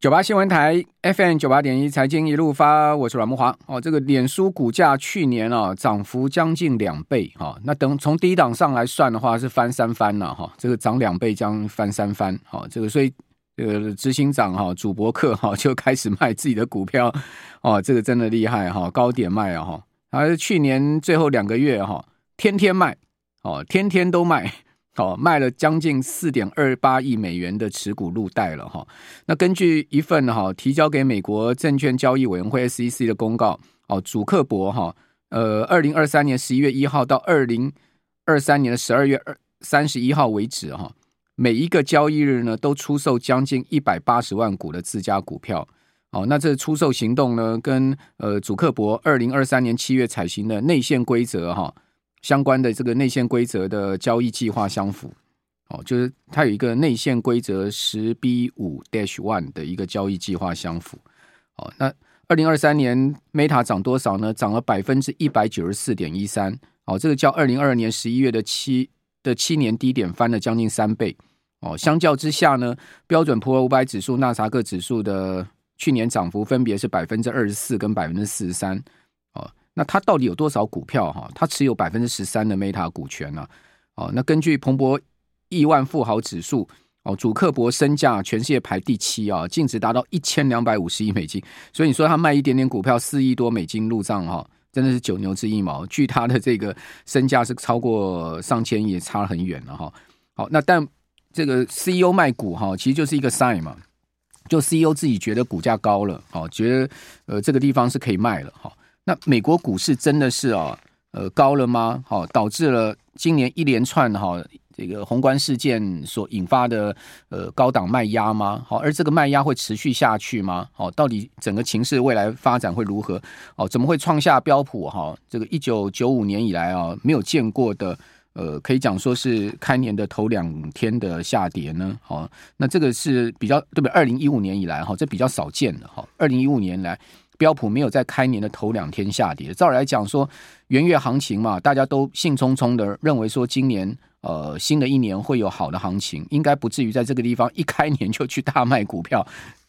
九八新闻台 FM 九八点一财经一路发，我是阮慕华哦。这个脸书股价去年啊涨幅将近两倍哈、哦，那等从低档上来算的话是翻三番了哈、哦。这个涨两倍将翻三番，好、哦，这个所以这个执行长哈祖伯克哈就开始卖自己的股票哦，这个真的厉害哈、哦，高点卖啊哈，还是去年最后两个月哈、哦，天天卖哦，天天都卖。哦，卖了将近四点二八亿美元的持股入袋了哈。那根据一份哈提交给美国证券交易委员会 SEC 的公告，哦，祖克伯哈，呃，二零二三年十一月一号到二零二三年的十二月二三十一号为止哈，每一个交易日呢都出售将近一百八十万股的自家股票。哦，那这出售行动呢，跟呃祖克伯二零二三年七月采行的内线规则哈。相关的这个内线规则的交易计划相符，哦，就是它有一个内线规则十 B 五 Dash One 的一个交易计划相符，哦，那二零二三年 Meta 涨多少呢？涨了百分之一百九十四点一三，哦，这个较二零二二年十一月的七的七年低点翻了将近三倍，哦，相较之下呢，标准普尔五百指数、纳萨克指数的去年涨幅分别是百分之二十四跟百分之四十三。那他到底有多少股票哈？他持有百分之十三的 Meta 股权呢？哦，那根据彭博亿万富豪指数哦，祖克伯身价全世界排第七啊，净值达到一千两百五十亿美金。所以你说他卖一点点股票四亿多美金入账哈，真的是九牛之一毛。距他的这个身价是超过上千亿，差很远了哈。好，那但这个 CEO 卖股哈，其实就是一个 sign 嘛，就 CEO 自己觉得股价高了，哦，觉得呃这个地方是可以卖了哈。那美国股市真的是啊，呃，高了吗？好，导致了今年一连串哈这个宏观事件所引发的呃高档卖压吗？好，而这个卖压会持续下去吗？好，到底整个情势未来发展会如何？哦，怎么会创下标普哈这个一九九五年以来啊没有见过的呃，可以讲说是开年的头两天的下跌呢？好，那这个是比较对不对？二零一五年以来哈，这比较少见的哈，二零一五年来。标普没有在开年的头两天下跌。照理来讲说，元月行情嘛，大家都兴冲冲的认为说，今年呃新的一年会有好的行情，应该不至于在这个地方一开年就去大卖股票。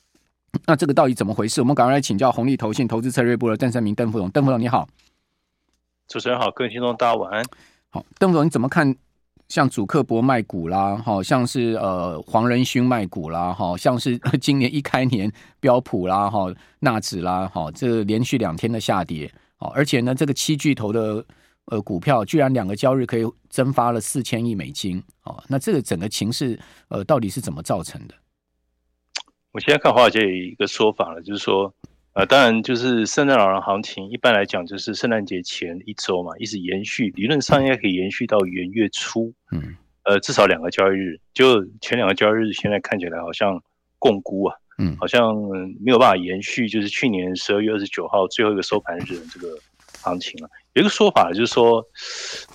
那这个到底怎么回事？我们赶快来请教红利投信投资策略部的邓三明邓副总。邓副总你好，主持人好，各位听众大家晚安。好，邓副总你怎么看？像主克伯卖股啦，好像是呃黄仁勋卖股啦，好像是 今年一开年标普啦，哈纳指啦，哈这连续两天的下跌，好而且呢这个七巨头的呃股票居然两个交易日可以蒸发了四千亿美金，哦那这个整个情势呃到底是怎么造成的？我现在看华尔街有一个说法了，就是说。呃，当然就是圣诞老人行情，一般来讲就是圣诞节前一周嘛，一直延续，理论上应该可以延续到元月初，嗯，呃，至少两个交易日，就前两个交易日现在看起来好像共估啊，嗯，好像没有办法延续，就是去年十二月二十九号最后一个收盘日的这个行情了。有一个说法就是说，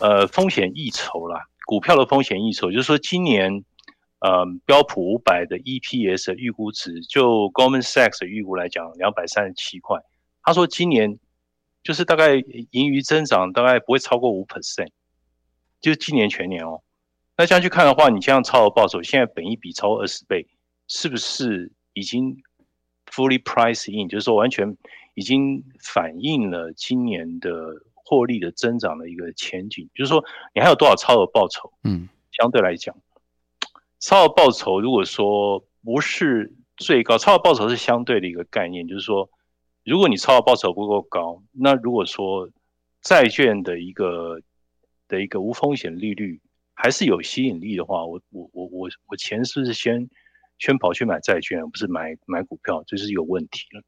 呃，风险溢酬啦，股票的风险溢酬，就是说今年。呃，标普五百的 EPS 的预估值，就 Goldman Sachs 的预估来讲，两百三十七块。他说今年就是大概盈余增长大概不会超过五 percent，就是今年全年哦。那这样去看的话，你这样超额报酬，现在本一比超过二十倍，是不是已经 fully price in？就是说完全已经反映了今年的获利的增长的一个前景。就是说你还有多少超额报酬？嗯，相对来讲。超额报酬如果说不是最高，超额报酬是相对的一个概念，就是说，如果你超额报酬不够高，那如果说债券的一个的一个无风险利率还是有吸引力的话，我我我我我钱是不是先先跑去买债券，而不是买买股票，这是有问题了。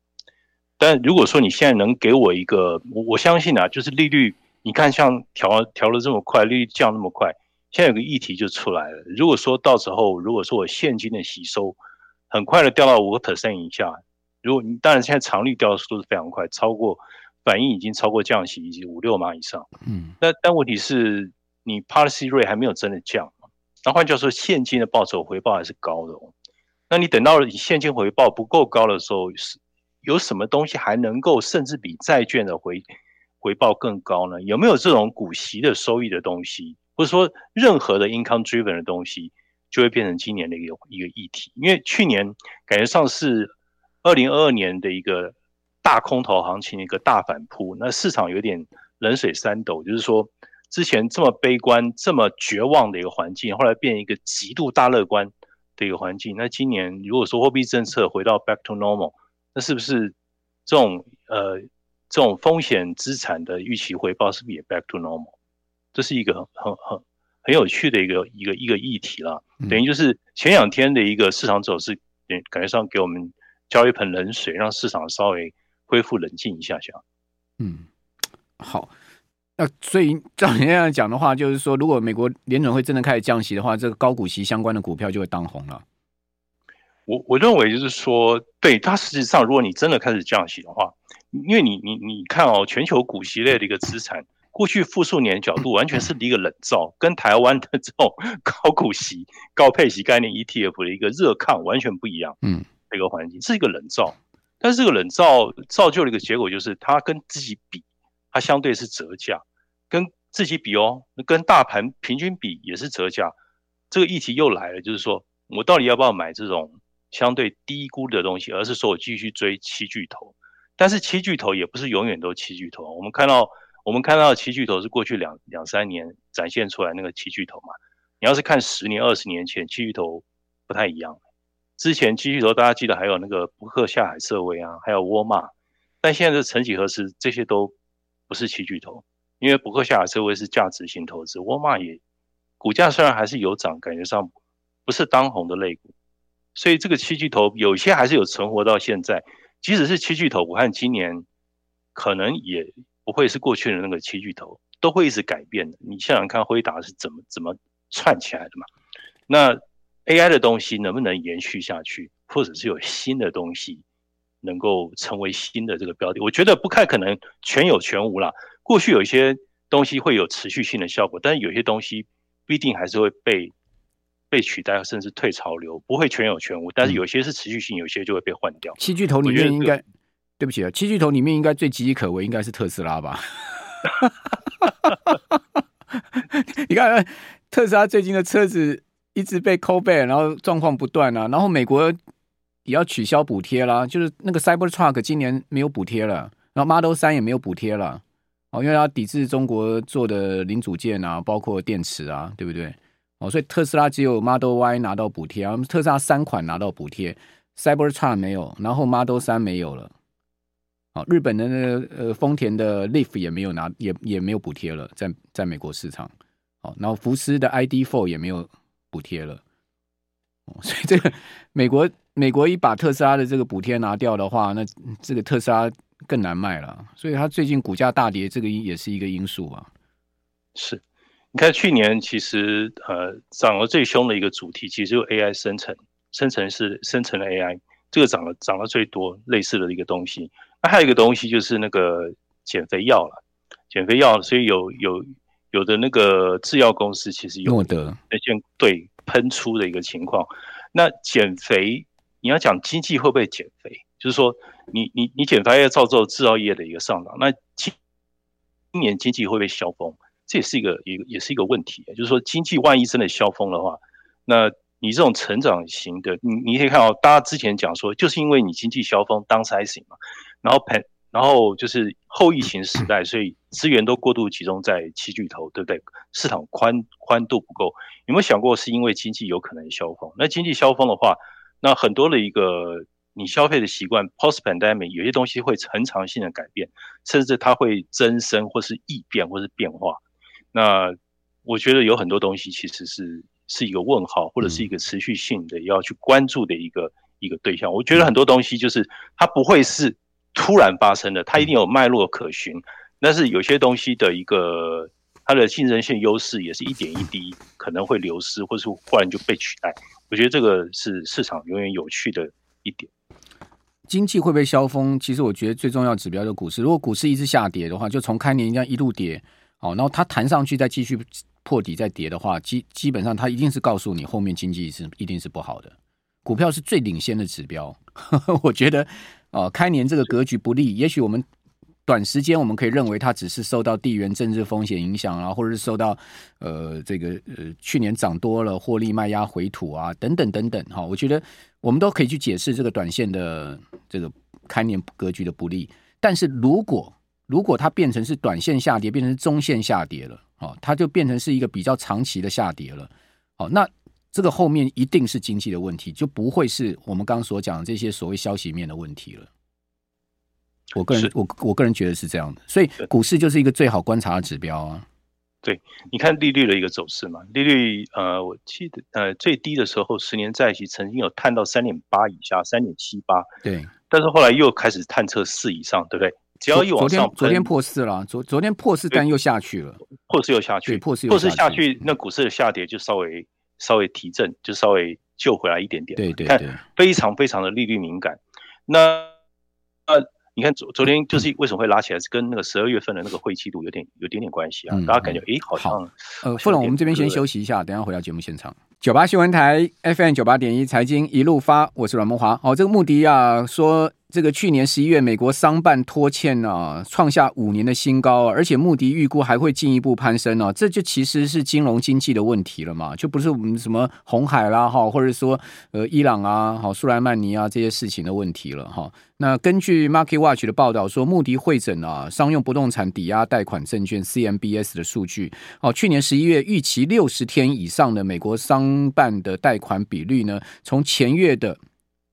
但如果说你现在能给我一个，我我相信啊，就是利率，你看像调调了这么快，利率降那么快。现在有个议题就出来了。如果说到时候，如果说我现金的吸收很快的掉到五个 percent 以下，如果你当然现在长率掉的速度是非常快，超过反应已经超过降息以及五六码以上。嗯，那但问题是你 policy rate 还没有真的降，那换句话说，现金的报酬回报还是高的哦。那你等到你现金回报不够高的时候，是有什么东西还能够甚至比债券的回回报更高呢？有没有这种股息的收益的东西？或者说，任何的 income driven 的东西，就会变成今年的一个一个议题。因为去年感觉上是二零二二年的一个大空头行情的一个大反扑，那市场有点冷水三斗，就是说之前这么悲观、这么绝望的一个环境，后来变一个极度大乐观的一个环境。那今年如果说货币政策回到 back to normal，那是不是这种呃这种风险资产的预期回报是不是也 back to normal？这是一个很很很很有趣的一个一个一个议题了。等于就是前两天的一个市场走势，感觉上给我们浇一盆冷水，让市场稍微恢复冷静一下下。嗯，好。那所以照你这样讲的话，就是说，如果美国联准会真的开始降息的话，这个高股息相关的股票就会当红了。我我认为就是说，对它实际上，如果你真的开始降息的话，因为你你你看哦，全球股息类的一个资产。过去复数年角度完全是一个冷灶，跟台湾的这种 高股息、高配息概念 ETF 的一个热抗完全不一样。嗯，这个环境是一个冷灶，但是这个冷灶造就了一个结果，就是它跟自己比，它相对是折价；跟自己比哦，跟大盘平均比也是折价。这个议题又来了，就是说我到底要不要买这种相对低估的东西，而是说我继续追七巨头？但是七巨头也不是永远都七巨头，我们看到。我们看到的七巨头是过去两两三年展现出来那个七巨头嘛？你要是看十年、二十年前，七巨头不太一样。之前七巨头大家记得还有那个伯克下海瑟威啊，还有沃尔玛，但现在的曾几何时，这些都不是七巨头，因为伯克下海瑟威是价值型投资，沃尔玛也股价虽然还是有涨，感觉上不是当红的类股，所以这个七巨头有些还是有存活到现在。即使是七巨头，我看今年可能也。不会是过去的那个七巨头，都会一直改变的。你想想看，辉达是怎么怎么串起来的嘛？那 AI 的东西能不能延续下去，或者是有新的东西能够成为新的这个标的？我觉得不太可能全有全无啦。过去有一些东西会有持续性的效果，但是有些东西不一定还是会被被取代，甚至退潮流，不会全有全无。但是有些是持续性，有些就会被换掉。七巨头里面应该。对不起啊，七巨头里面应该最岌岌可危应该是特斯拉吧？你看特斯拉最近的车子一直被扣背然后状况不断啊，然后美国也要取消补贴啦，就是那个 Cybertruck 今年没有补贴了，然后 Model 3也没有补贴了，哦，因为它抵制中国做的零组件啊，包括电池啊，对不对？哦，所以特斯拉只有 Model Y 拿到补贴啊，特斯拉三款拿到补贴，Cybertruck 没有，然后 Model 3没有了。日本的那个呃丰田的 Leaf 也没有拿，也也没有补贴了，在在美国市场。好，然后福斯的 ID.4 也没有补贴了。哦 所以这个美国美国一把特斯拉的这个补贴拿掉的话，那这个特斯拉更难卖了。所以它最近股价大跌，这个也是一个因素啊。是，你看去年其实呃涨得最凶的一个主题，其实就 AI 生成，生成是生成的 AI，这个涨了涨得最多，类似的一个东西。那还有一个东西就是那个减肥药了，减肥药，所以有有有的那个制药公司其实有的那些对喷出的一个情况。那减肥，你要讲经济会不会减肥？就是说你，你你你减肥要造就制造业的一个上涨。那今今年经济会不会消峰？这也是一个也也是一个问题。就是说，经济万一真的消峰的话，那你这种成长型的，你你可以看到，大家之前讲说，就是因为你经济消峰，downsizing 嘛。然后盆，然后就是后疫情时代，所以资源都过度集中在七巨头，对不对？市场宽宽度不够。有没有想过是因为经济有可能消峰？那经济消峰的话，那很多的一个你消费的习惯，post pandemic 有些东西会恒常性的改变，甚至它会增生或是异变或是变化。那我觉得有很多东西其实是是一个问号，或者是一个持续性的要去关注的一个一个对象。我觉得很多东西就是它不会是。突然发生的，它一定有脉络可循，但是有些东西的一个它的竞争性优势也是一点一滴可能会流失，或是忽然就被取代。我觉得这个是市场永远有趣的一点。经济会不会消风？其实我觉得最重要指标就是股市。如果股市一直下跌的话，就从开年这样一路跌，哦，然后它弹上去再继续破底再跌的话，基基本上它一定是告诉你后面经济是一定是不好的。股票是最领先的指标，我觉得。哦，开年这个格局不利，也许我们短时间我们可以认为它只是受到地缘政治风险影响啊，或者是受到呃这个呃去年涨多了获利卖压回吐啊等等等等哈，我觉得我们都可以去解释这个短线的这个开年格局的不利。但是如果如果它变成是短线下跌，变成中线下跌了，哦，它就变成是一个比较长期的下跌了，哦，那这个后面一定是经济的问题，就不会是我们刚刚所讲的这些所谓消息面的问题了。我个人，我我个人觉得是这样的，所以股市就是一个最好观察的指标啊。对，你看利率的一个走势嘛，利率呃，我记得呃最低的时候，十年债息曾经有探到三点八以下，三点七八，对，但是后来又开始探测四以上，对不对？只要一往上，昨天破四了，昨昨天破四，但又下去了，破四又下去，破四破四下去，那股市的下跌就稍微稍微提振，就稍微救回来一点点。对对对，非常非常的利率敏感。那呃。你看昨昨天就是为什么会拉起来，是跟那个十二月份的那个会期度有点有点点关系啊？大家感觉诶，好像好呃，傅总，我们这边先休息一下，等下回到节目现场。九八新闻台 FM 九八点一财经一路发，我是阮梦华。好，这个穆迪啊说。这个去年十一月，美国商办拖欠啊，创下五年的新高，而且穆迪预估还会进一步攀升哦。这就其实是金融经济的问题了嘛，就不是我们什么红海啦哈，或者说呃伊朗啊、好苏莱曼尼啊这些事情的问题了哈。那根据 Market Watch 的报道说，穆迪会诊啊商用不动产抵押贷款证券 CMBS 的数据，哦，去年十一月预期六十天以上的美国商办的贷款比率呢，从前月的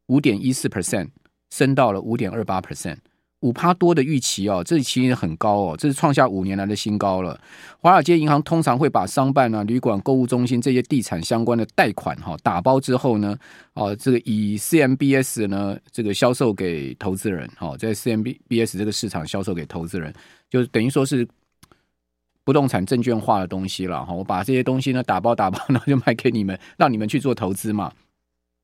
五点一四 percent。升到了五点二八 percent，五趴多的预期哦，这其实很高哦，这是创下五年来的新高了。华尔街银行通常会把商办啊、旅馆、购物中心这些地产相关的贷款哈打包之后呢，哦，这个以 CMBS 呢这个销售给投资人，哦，在 CMBS 这个市场销售给投资人，就等于说是不动产证券化的东西了哈。我把这些东西呢打包打包，然后就卖给你们，让你们去做投资嘛。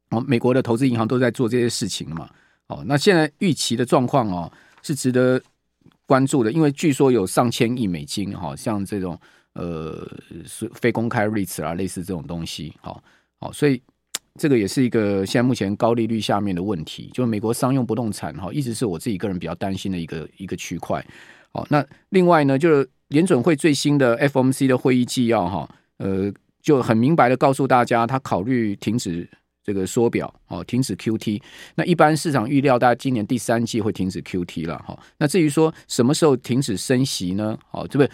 哦，美国的投资银行都在做这些事情嘛。哦，那现在预期的状况哦是值得关注的，因为据说有上千亿美金哈，像这种呃是非公开 REITs 啊，类似这种东西，好，好，所以这个也是一个现在目前高利率下面的问题，就美国商用不动产哈，一直是我自己个人比较担心的一个一个区块。好，那另外呢，就是联准会最新的 FOMC 的会议纪要哈，呃，就很明白的告诉大家，他考虑停止。这个缩表哦，停止 QT。那一般市场预料，大家今年第三季会停止 QT 了哈。那至于说什么时候停止升息呢？哦，这不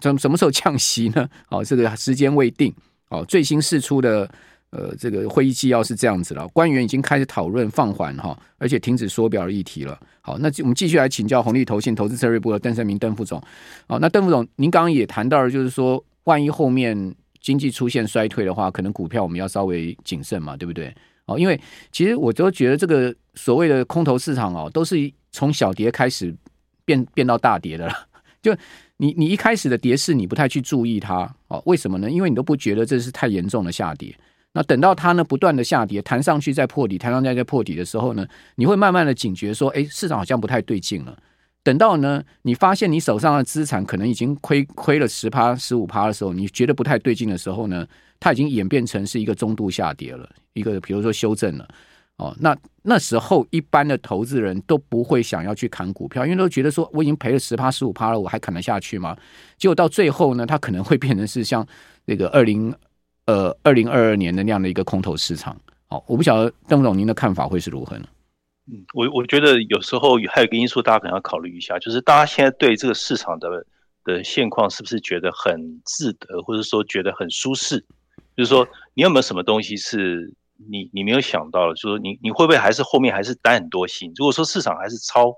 怎什么时候降息呢？哦，这个时间未定。哦，最新释出的呃这个会议纪要是这样子了，官员已经开始讨论放缓哈，而且停止缩表的议题了。好，那我们继续来请教红利投信投资策略部的邓胜明邓副总。哦，那邓副总，您刚刚也谈到了，就是说万一后面。经济出现衰退的话，可能股票我们要稍微谨慎嘛，对不对？哦，因为其实我都觉得这个所谓的空头市场哦，都是从小跌开始变变到大跌的了。就你你一开始的跌势，你不太去注意它哦，为什么呢？因为你都不觉得这是太严重的下跌。那等到它呢不断的下跌，弹上去再破底，弹上去再破底的时候呢，你会慢慢的警觉说，哎，市场好像不太对劲了。等到呢，你发现你手上的资产可能已经亏亏了十趴、十五趴的时候，你觉得不太对劲的时候呢，它已经演变成是一个中度下跌了，一个比如说修正了哦。那那时候一般的投资人都不会想要去砍股票，因为都觉得说我已经赔了十趴、十五趴了，我还砍得下去吗？结果到最后呢，它可能会变成是像那个二零呃二零二二年的那样的一个空头市场。哦，我不晓得邓总您的看法会是如何呢？嗯，我我觉得有时候还有一个因素，大家可能要考虑一下，就是大家现在对这个市场的的现况是不是觉得很自得，或者说觉得很舒适？就是说，你有没有什么东西是你你没有想到的？就是说，你你会不会还是后面还是担很多心？如果说市场还是超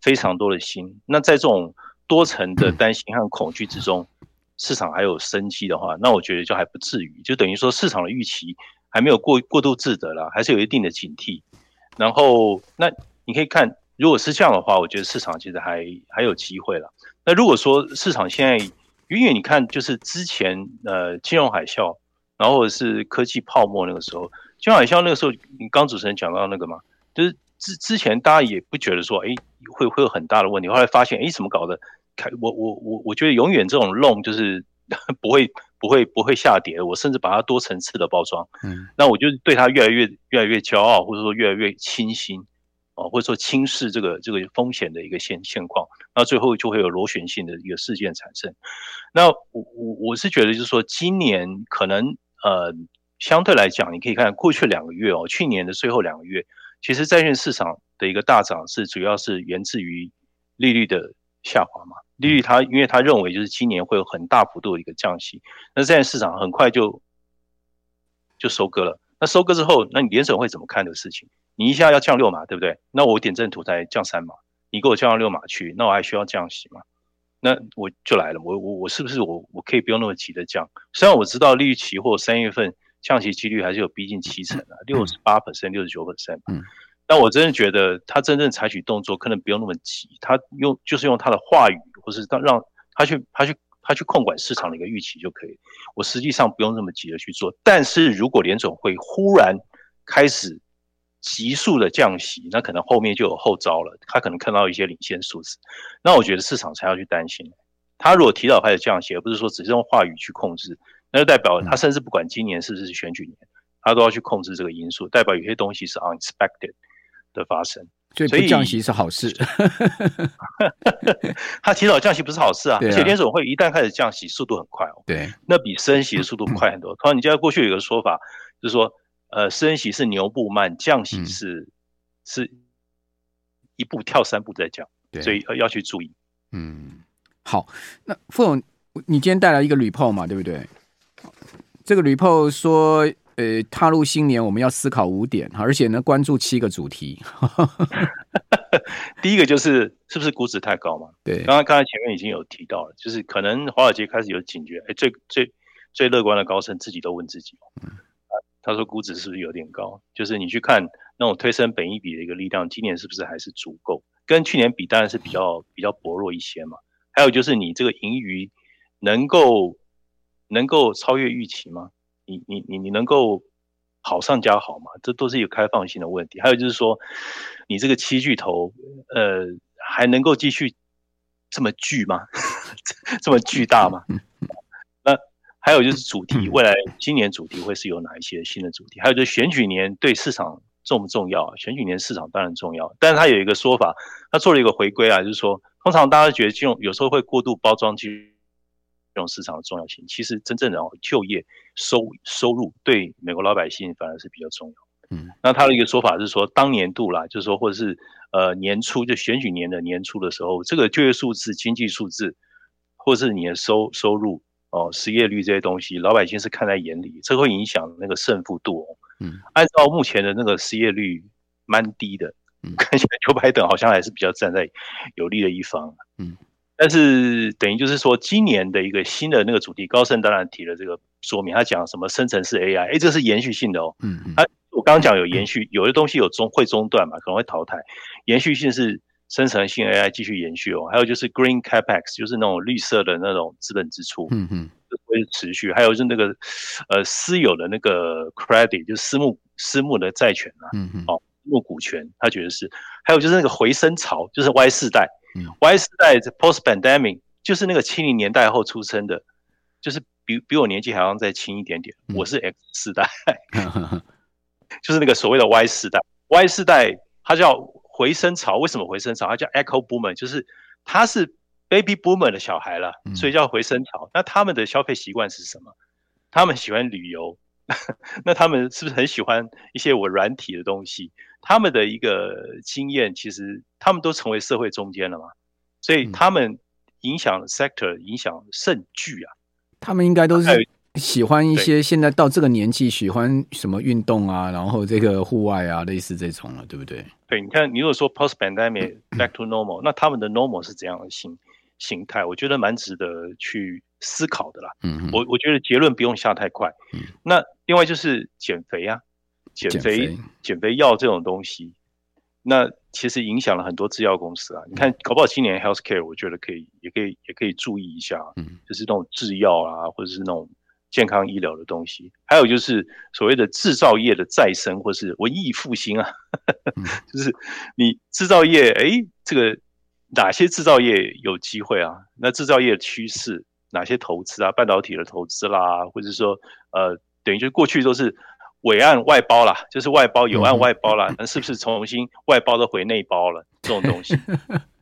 非常多的心，那在这种多层的担心和恐惧之中，市场还有生机的话，那我觉得就还不至于，就等于说市场的预期还没有过过度自得了，还是有一定的警惕。然后，那你可以看，如果是这样的话，我觉得市场其实还还有机会了。那如果说市场现在，因为你看，就是之前呃金融海啸，然后是科技泡沫那个时候，金融海啸那个时候，你刚主持人讲到那个嘛，就是之之前大家也不觉得说，哎，会会有很大的问题，后来发现，哎，怎么搞的？开我我我我觉得永远这种弄就是 不会。不会不会下跌，我甚至把它多层次的包装，嗯，那我就对它越来越越来越骄傲，或者说越来越清新，啊，或者说轻视这个这个风险的一个现现况，那最后就会有螺旋性的一个事件产生。那我我我是觉得，就是说今年可能呃相对来讲，你可以看过去两个月哦，去年的最后两个月，其实债券市场的一个大涨是主要是源自于利率的下滑嘛。利率它因为他认为就是今年会有很大幅度的一个降息，那现在市场很快就就收割了。那收割之后，那你联准会怎么看这个事情？你一下要降六码，对不对？那我点阵图才降三码，你给我降到六码去，那我还需要降息吗？那我就来了，我我我是不是我我可以不用那么急的降？虽然我知道利率期货三月份降息几率还是有逼近七成的，六十八 percent、六十九 percent。嗯。但我真的觉得他真正采取动作可能不用那么急，他用就是用他的话语，或是让让他去他去他去控管市场的一个预期就可以。我实际上不用那么急着去做。但是如果联总会忽然开始。急速的降息，那可能后面就有后招了。他可能看到一些领先数字，那我觉得市场才要去担心。他如果提早开始降息，而不是说只是用话语去控制，那就代表他甚至不管今年是不是选举年，他都要去控制这个因素，代表有些东西是 unexpected 的发生。所以不降息是好事。他提早降息不是好事啊，而且联总会一旦开始降息，速度很快哦。对，那比升息的速度快很多。同样，你记得过去有一个说法，就是说。呃，升息是牛步慢，降息是、嗯、是一步跳三步再降，对，所以要去注意。嗯，好，那傅总，你今天带来一个 report 嘛，对不对？这个 report 说，呃，踏入新年我们要思考五点，而且呢，关注七个主题。第一个就是是不是估值太高嘛？对，刚刚刚才前面已经有提到了，就是可能华尔街开始有警觉，哎，最最最乐观的高盛自己都问自己，嗯。他说：“估值是不是有点高？就是你去看那种推升本一比的一个力量，今年是不是还是足够？跟去年比，当然是比较比较薄弱一些嘛。还有就是你这个盈余能够能够超越预期吗？你你你你能够好上加好嘛？这都是一个开放性的问题。还有就是说，你这个七巨头，呃，还能够继续这么巨吗？这么巨大吗？”那还有就是主题，未来今年主题会是有哪一些新的主题？还有就是选举年对市场重不重要？选举年市场当然重要，但是他有一个说法，他做了一个回归啊，就是说，通常大家觉得金融有时候会过度包装金融市场的重要性，其实真正的哦就业收收入对美国老百姓反而是比较重要。嗯，那他的一个说法是说，当年度啦，就是说，或者是呃年初就选举年的年初的时候，这个就业数字、经济数字，或者是你的收收入。哦，失业率这些东西，老百姓是看在眼里，这会影响那个胜负度哦。嗯，按照目前的那个失业率蛮低的，嗯，看起来丘拜登好像还是比较站在有利的一方。嗯，但是等于就是说，今年的一个新的那个主题，高盛当然提了这个说明，他讲什么生成式 AI，哎，这是延续性的哦。嗯嗯，他我刚刚讲有延续，有的东西有中会中断嘛，可能会淘汰，延续性是。生成性 AI 继续延续哦，还有就是 Green Capex，就是那种绿色的那种资本支出，嗯嗯，会持续。还有就是那个呃私有的那个 credit，就是私募私募的债权啊，嗯嗯，哦，私募股权，他觉得是。还有就是那个回升潮，就是 Y 世代，嗯，Y 世代 Post Pandemic，就是那个七零年代后出生的，就是比比我年纪还要再轻一点点。嗯、我是 X 世代，就是那个所谓的 Y 世代，Y 世代它叫。回声潮为什么回声潮？它叫 Echo Boomer，就是他是 Baby Boomer 的小孩了，所以叫回声潮。那他们的消费习惯是什么？他们喜欢旅游，那他们是不是很喜欢一些我软体的东西？他们的一个经验，其实他们都成为社会中间了嘛，所以他们影响 sector 影响甚巨啊。他们应该都是。喜欢一些现在到这个年纪喜欢什么运动啊，然后这个户外啊，类似这种了，对不对？对，你看，你如果说 post pandemic back to normal，那他们的 normal 是怎样的形形态？我觉得蛮值得去思考的啦。嗯，我我觉得结论不用下太快。嗯，那另外就是减肥啊，减肥减肥药这种东西，那其实影响了很多制药公司啊。你看，搞不好今年 healthcare，我觉得可以，也可以，也可以注意一下。嗯，就是那种制药啊，或者是那种。健康医疗的东西，还有就是所谓的制造业的再生，或是文艺复兴啊，就是你制造业，哎，这个哪些制造业有机会啊？那制造业的趋势，哪些投资啊？半导体的投资啦，或者说，呃，等于就是过去都是委案外包啦，就是外包有案外包啦，那是不是重新外包的回内包了？这种东西，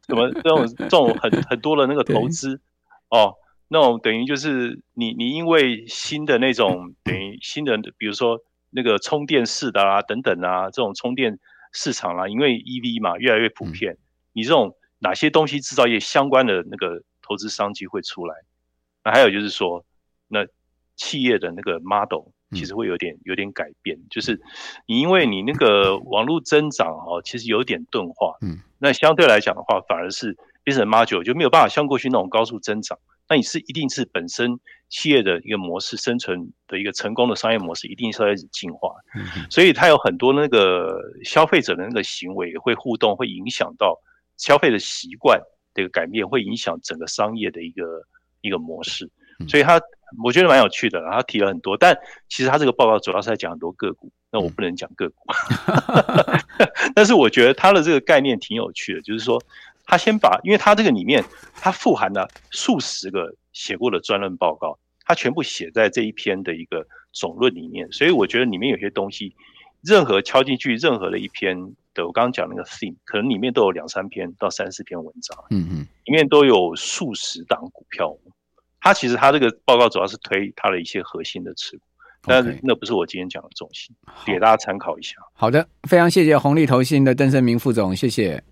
什么这种这种很很多的那个投资哦，那种等于就是你你因为新的那种等于新的，比如说那个充电式的啊等等啊，这种充电市场啦、啊，因为 EV 嘛越来越普遍，你这种哪些东西制造业相关的那个投资商机会出来？那还有就是说，那企业的那个 model。其实会有点有点改变，就是你因为你那个网络增长哦，其实有点钝化，嗯，那相对来讲的话，反而是 business model 就没有办法像过去那种高速增长。那你是一定是本身企业的一个模式生存的一个成功的商业模式，一定是要开始进化。所以它有很多那个消费者的那个行为会互动，会影响到消费的习惯的一个改变，会影响整个商业的一个一个模式。所以他。我觉得蛮有趣的，他提了很多，但其实他这个报告主要是在讲很多个股，那我不能讲个股，但是我觉得他的这个概念挺有趣的，就是说他先把，因为他这个里面他富含了数十个写过的专论报告，他全部写在这一篇的一个总论里面，所以我觉得里面有些东西，任何敲进去任何的一篇的，我刚刚讲那个 theme，可能里面都有两三篇到三四篇文章，嗯嗯，里面都有数十档股票。它其实它这个报告主要是推它的一些核心的持股，但是那不是我今天讲的重心，给大家参考一下。好的，非常谢谢红利投信的邓胜明副总，谢谢。